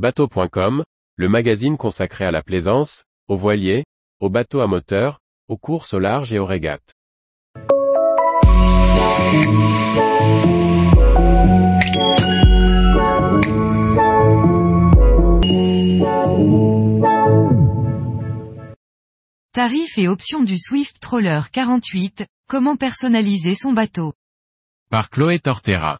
Bateau.com, le magazine consacré à la plaisance, aux voiliers, aux bateaux à moteur, aux courses au large et aux régates. Tarifs et options du Swift Troller 48, comment personnaliser son bateau? Par Chloé Tortera.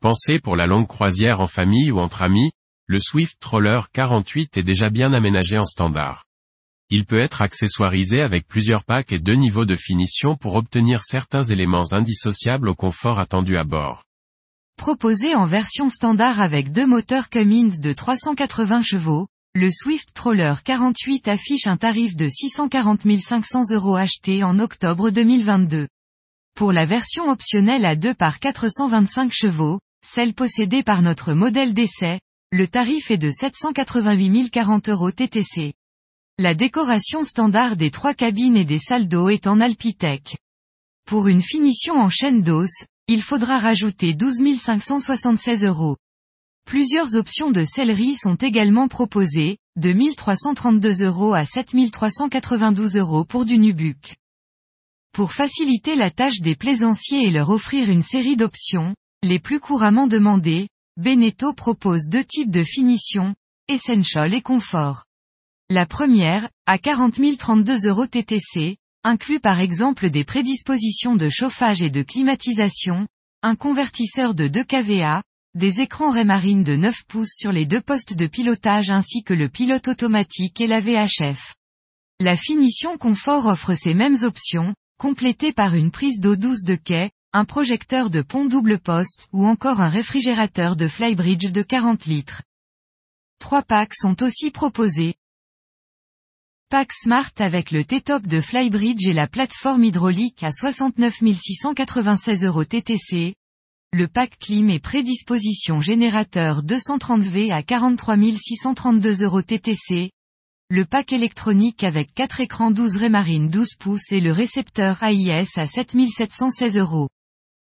Pensé pour la longue croisière en famille ou entre amis, le Swift Troller 48 est déjà bien aménagé en standard. Il peut être accessoirisé avec plusieurs packs et deux niveaux de finition pour obtenir certains éléments indissociables au confort attendu à bord. Proposé en version standard avec deux moteurs Cummins de 380 chevaux, le Swift Troller 48 affiche un tarif de 640 500 euros acheté en octobre 2022. Pour la version optionnelle à 2 par 425 chevaux, celle possédée par notre modèle d'essai, le tarif est de 788 040 euros TTC. La décoration standard des trois cabines et des salles d'eau est en Alpitech. Pour une finition en chaîne d'os, il faudra rajouter 12 576 euros. Plusieurs options de sellerie sont également proposées, de 1332 euros à 7392 euros pour du Nubuck. Pour faciliter la tâche des plaisanciers et leur offrir une série d'options, les plus couramment demandées, Beneteau propose deux types de finition, Essential et Confort. La première, à 40 032 euros TTC, inclut par exemple des prédispositions de chauffage et de climatisation, un convertisseur de 2 kVA, des écrans Raymarine de 9 pouces sur les deux postes de pilotage ainsi que le pilote automatique et la VHF. La finition confort offre ces mêmes options, complétées par une prise d'eau douce de quai, un projecteur de pont double poste ou encore un réfrigérateur de Flybridge de 40 litres. Trois packs sont aussi proposés. Pack Smart avec le T-Top de Flybridge et la plateforme hydraulique à 69 696 euros TTC, le pack clim et prédisposition générateur 230V à 43 632 euros TTC, le pack électronique avec 4 écrans 12 Raymarine 12 pouces et le récepteur AIS à 7716 euros.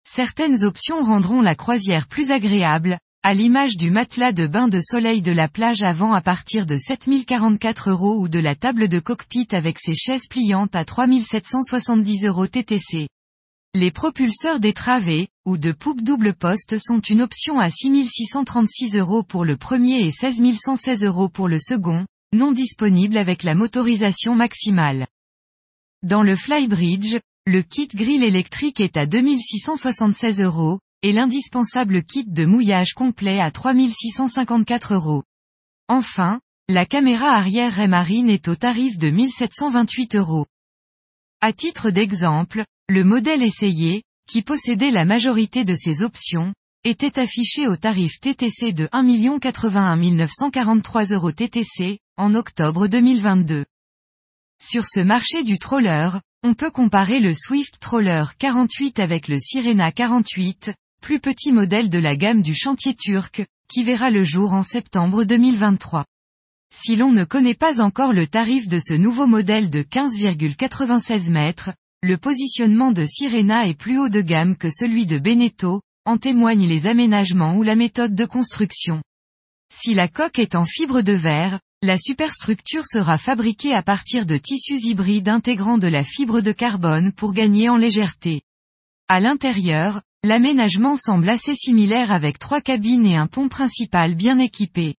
Certaines options rendront la croisière plus agréable, à l'image du matelas de bain de soleil de la plage avant à partir de 7044 euros ou de la table de cockpit avec ses chaises pliantes à 3770 euros TTC. Les propulseurs détravés, ou de poupe double poste sont une option à 6636 euros pour le premier et 16116 euros pour le second, non disponible avec la motorisation maximale. Dans le Flybridge, le kit grille électrique est à 2676 euros, et l'indispensable kit de mouillage complet à 3654 euros. Enfin, la caméra arrière Raymarine est au tarif de 1728 euros. À titre d'exemple, le modèle essayé, qui possédait la majorité de ces options, était affiché au tarif TTC de 1 81 943 euros TTC, en octobre 2022. Sur ce marché du troller, on peut comparer le Swift Troller 48 avec le Sirena 48, plus petit modèle de la gamme du chantier turc, qui verra le jour en septembre 2023. Si l'on ne connaît pas encore le tarif de ce nouveau modèle de 15,96 mètres, le positionnement de Sirena est plus haut de gamme que celui de Beneteau, en témoignent les aménagements ou la méthode de construction. Si la coque est en fibre de verre, la superstructure sera fabriquée à partir de tissus hybrides intégrant de la fibre de carbone pour gagner en légèreté. À l'intérieur, l'aménagement semble assez similaire avec trois cabines et un pont principal bien équipé.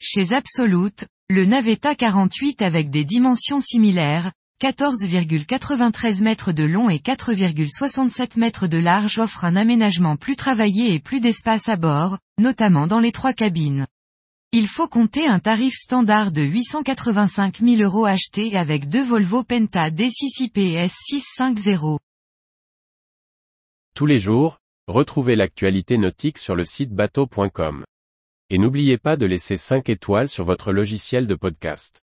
Chez Absolute, le Navetta 48 avec des dimensions similaires, 14,93 mètres de long et 4,67 mètres de large offre un aménagement plus travaillé et plus d'espace à bord, notamment dans les trois cabines. Il faut compter un tarif standard de 885 000 euros acheté avec deux Volvo Penta D6 IPS 650. Tous les jours, retrouvez l'actualité nautique sur le site bateau.com. Et n'oubliez pas de laisser 5 étoiles sur votre logiciel de podcast.